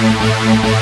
We'll